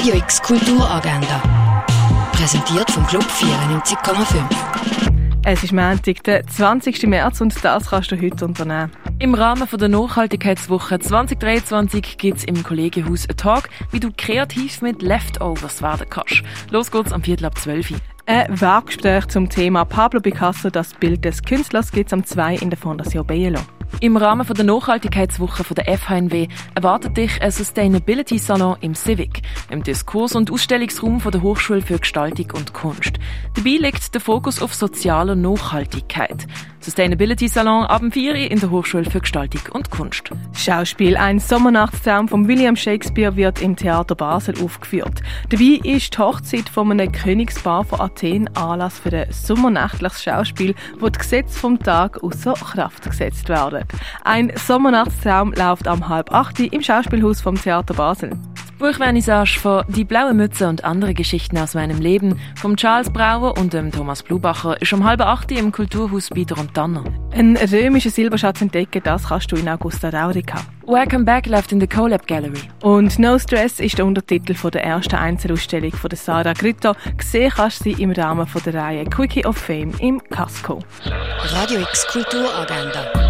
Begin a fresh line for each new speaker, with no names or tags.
Radio X Kulturagenda. Präsentiert vom Club 94,5.
Es ist Montag, der 20. März und das kannst du heute unternehmen.
Im Rahmen der Nachhaltigkeitswoche 2023 gibt es im Kollegienhaus einen Talk, wie du kreativ mit Leftovers werden kannst. Los geht's am Viertel ab 12 Uhr.
Ein Werkgespräch zum Thema Pablo Picasso, das Bild des Künstlers, gibt es am 2 in der Fondation Bielo.
Im Rahmen der Nachhaltigkeitswoche der FHNW erwartet dich ein Sustainability Salon im Civic, im Diskurs- und Ausstellungsraum der Hochschule für Gestaltung und Kunst. Dabei liegt der Fokus auf sozialer Nachhaltigkeit. Sustainability Salon ab 4 in der Hochschule für Gestaltung und Kunst.
Schauspiel Ein Sommernachtstraum von William Shakespeare wird im Theater Basel aufgeführt. Dabei ist die Hochzeit von einem Königspaar von Athen Anlass für ein sommernächtliches Schauspiel, wo die Gesetze vom Tag außer Kraft gesetzt werden. Ein Sommernachtstraum läuft am halb acht im Schauspielhaus vom Theater Basel.
Buchvernissage von Die blaue Mütze und andere Geschichten aus meinem Leben von Charles Brauer und dem Thomas Blubacher ist um halb acht im Kulturhaus Bieder und Tanner.
Ein römischer Silberschatz entdecken, das kannst du in Augusta Raurica.
Welcome Back läuft in der CoLab Gallery.
Und No Stress ist der Untertitel von der ersten Einzelausstellung von der Sarah Grütter. Gesehen kannst du sie im Rahmen von der Reihe Quickie of Fame im Casco.
Radio X Kulturagenda.